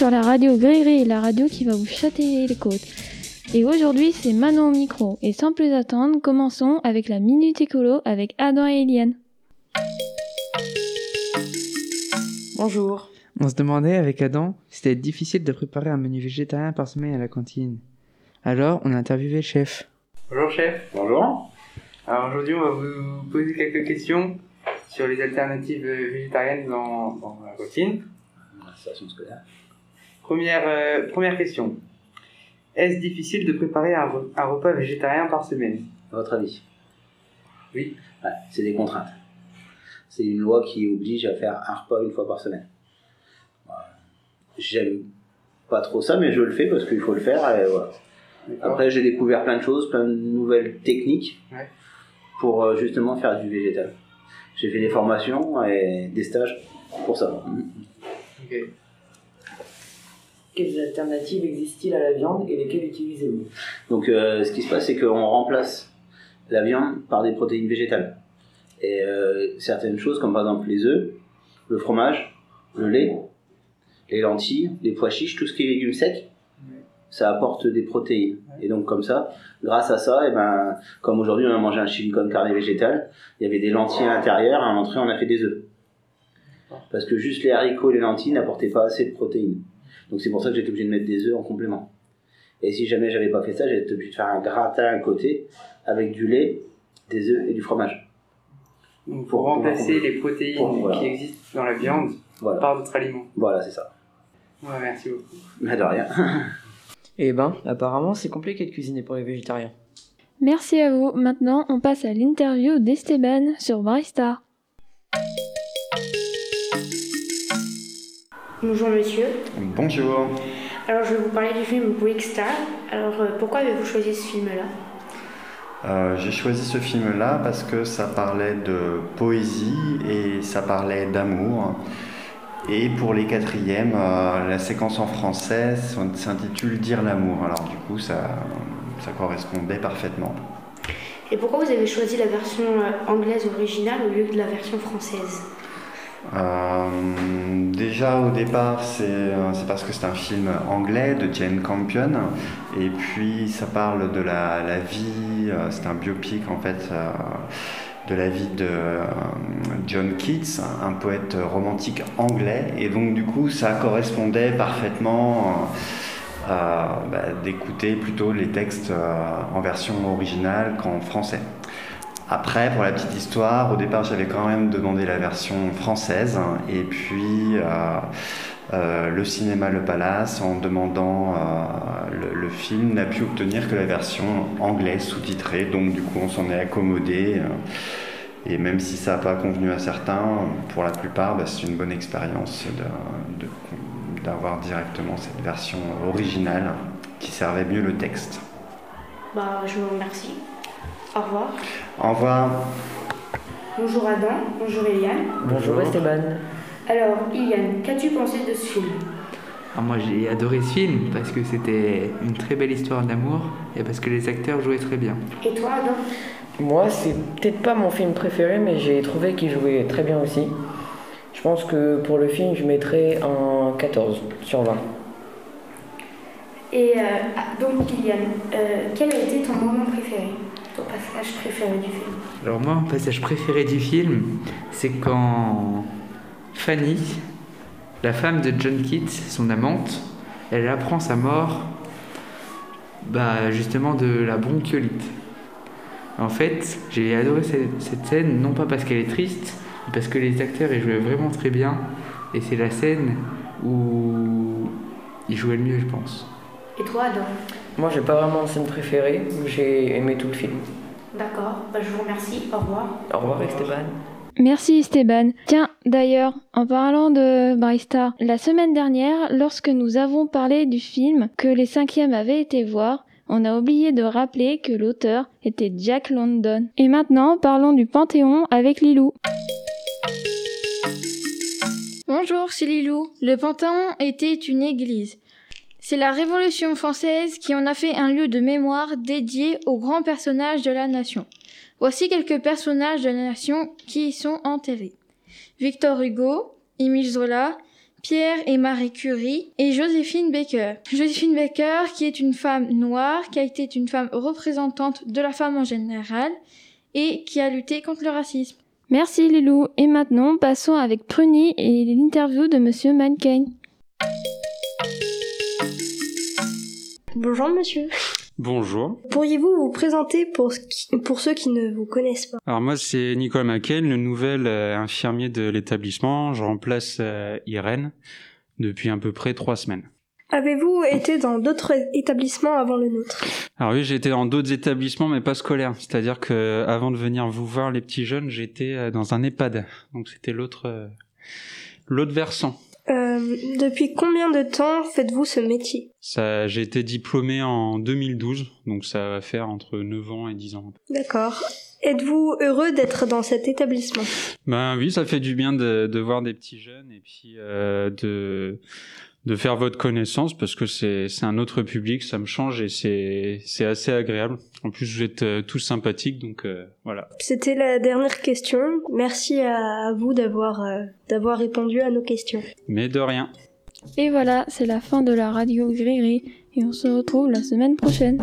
sur la radio Gréry, la radio qui va vous châter les côtes. Et aujourd'hui, c'est Manon au micro. Et sans plus attendre, commençons avec la Minute Écolo avec Adam et Eliane. Bonjour. On se demandait avec Adam si c'était difficile de préparer un menu végétarien par semaine à la cantine. Alors, on a interviewé le chef. Bonjour chef. Bonjour. Alors aujourd'hui, on va vous poser quelques questions sur les alternatives végétariennes dans, dans la cantine. Station scolaire. Première, euh, première question. Est-ce difficile de préparer un, re- un repas végétarien par semaine? À votre avis? Oui. Ouais, c'est des contraintes. C'est une loi qui oblige à faire un repas une fois par semaine. Voilà. J'aime pas trop ça, mais je le fais parce qu'il faut le faire. Et voilà. Après, j'ai découvert plein de choses, plein de nouvelles techniques Ouais. pour euh, justement faire du végétal. J'ai fait des formations et des stages pour ça. Ok. Quelles alternatives existent-ils à la viande et lesquelles utilisez-vous? Donc, euh, ce qui se passe, c'est qu'on remplace la viande par des protéines végétales. Et euh, certaines choses, comme par exemple les œufs, le fromage, le lait, les lentilles, les pois chiches, tout ce qui est légumes secs, ça apporte des protéines. Et donc, comme ça, grâce à ça, et ben, comme aujourd'hui on a mangé un chili con carne végétal, il y avait des lentilles à l'intérieur, à l'entrée on a fait des œufs. Parce que juste les haricots et les lentilles n'apportaient pas assez de protéines. Donc c'est pour ça que j'étais obligé de mettre des œufs en complément. Et si jamais j'avais pas fait ça, j'étais obligé de faire un gratin à côté avec du lait, des œufs et du fromage. Donc Pour- pour remplacer les protéines pour- voilà. qui existent dans la viande Voilà, par d'autres aliments. voilà c'est ça. Ouais, merci beaucoup. Mais de rien. Eh ben, apparemment, c'est compliqué de cuisiner pour les végétariens. Merci à vous. Maintenant, on passe à l'interview d'Esteban sur Brightstar. Bonjour monsieur. Bonjour. Alors je vais vous parler du film Brickstar. Alors euh, pourquoi avez-vous choisi ce film-là Euh, J'ai choisi ce film-là parce que ça parlait de poésie et ça parlait d'amour. Et pour les quatrièmes, euh, la séquence en français s'in- s'intitule Dire l'amour. Alors du coup, ça, ça correspondait parfaitement. Et pourquoi vous avez choisi la version anglaise originale au lieu de la version française Euh, déjà au départ, c'est euh, c'est parce que c'est un film anglais de Jane Campion, et puis ça parle de la, vie, euh, c'est un biopic en fait de la vie de John Keats, un poète romantique anglais, et donc du coup ça correspondait parfaitement bah, d'écouter plutôt les textes en version originale qu'en français. Après, pour la petite histoire, au départ, j'avais quand même demandé la version française, et puis euh, euh, le cinéma Le Palace, en demandant euh, le, film, n'a pu obtenir que la version anglaise sous-titrée, donc du coup, on s'en est accommodé. et même si ça n'a pas convenu à certains, pour la plupart, bah, c'est une bonne expérience d'avoir directement cette version originale qui servait mieux le texte. Bah je vous remercie. Au revoir. Au revoir. Bonjour Adam, bonjour Eliane. Bonjour Esteban. Alors Eliane, qu'as-tu pensé de ce film? Alors moi j'ai adoré ce film parce que c'était une très belle histoire d'amour et parce que les acteurs jouaient très bien. Et toi Adam? Moi, c'est peut-être pas mon film préféré, mais j'ai trouvé qu'il jouait très bien aussi. Je pense que pour le film, je mettrais un 14 sur 20. Et euh, ah, donc Eliane, euh, quel a été ton moment préféré? Ton passage préféré du film Alors moi, mon passage préféré du film, c'est quand Fanny, la femme de John Keats, son amante, elle apprend sa mort, bah justement de la bronchiolite. En fait, j'ai adoré cette, cette scène, non pas parce qu'elle est triste, mais parce que les acteurs ils jouaient vraiment très bien, et c'est la scène où ils jouaient le mieux, je pense. Et toi Adam? Moi, j'ai pas vraiment de scène préférée, j'ai aimé tout le film. D'accord, bah, je vous remercie. Au revoir. Au revoir Esteban. Merci Esteban. Tiens, d'ailleurs, en parlant de Brightstar, la semaine dernière, lorsque nous avons parlé du film que les cinquièmes avaient été voir, on a oublié de rappeler que l'auteur était Jack London. Et maintenant, parlons du Panthéon avec Lilou. Bonjour, c'est Lilou. Le Panthéon était une église. C'est la Révolution française qui en a fait un lieu de mémoire dédié aux grands personnages de la nation. Voici quelques personnages de la nation qui y sont enterrés. Victor Hugo, Émile Zola, Pierre et Marie Curie et Joséphine Baker. Joséphine Baker qui est une femme noire, qui a été une femme représentante de la femme en général et qui a lutté contre le racisme. Merci Lilou. Et maintenant, passons avec Pruny et l'interview de Monsieur Mankind. Bonjour monsieur. Bonjour. Pourriez-vous vous présenter pour, pour ceux qui ne vous connaissent pas? Alors moi c'est Nicolas McCain, le nouvel euh, infirmier de l'établissement. Je remplace euh, Irène depuis à peu près trois semaines. Avez-vous été dans d'autres établissements avant le nôtre? Alors oui, j'ai été dans d'autres établissements, mais pas scolaires. C'est-à-dire que avant de venir vous voir, les petits jeunes, j'étais euh, dans un EHPAD. Donc c'était l'autre, l'autre versant. Euh, depuis combien de temps faites-vous ce métier? Ça, J'ai été diplômé en 2012, donc ça va faire entre 9 ans et 10 ans. D'accord. Êtes-vous heureux d'être dans cet établissement? Ben oui, ça fait du bien de, de voir des petits jeunes et puis euh, de de faire votre connaissance parce que c'est c'est un autre public, ça me change et c'est c'est assez agréable. En plus, vous êtes euh, tous sympathiques, donc euh, voilà. C'était la dernière question. Merci à vous d'avoir euh, d'avoir répondu à nos questions. Mais de rien. Et voilà, c'est la fin de la radio Gris et on se retrouve la semaine prochaine.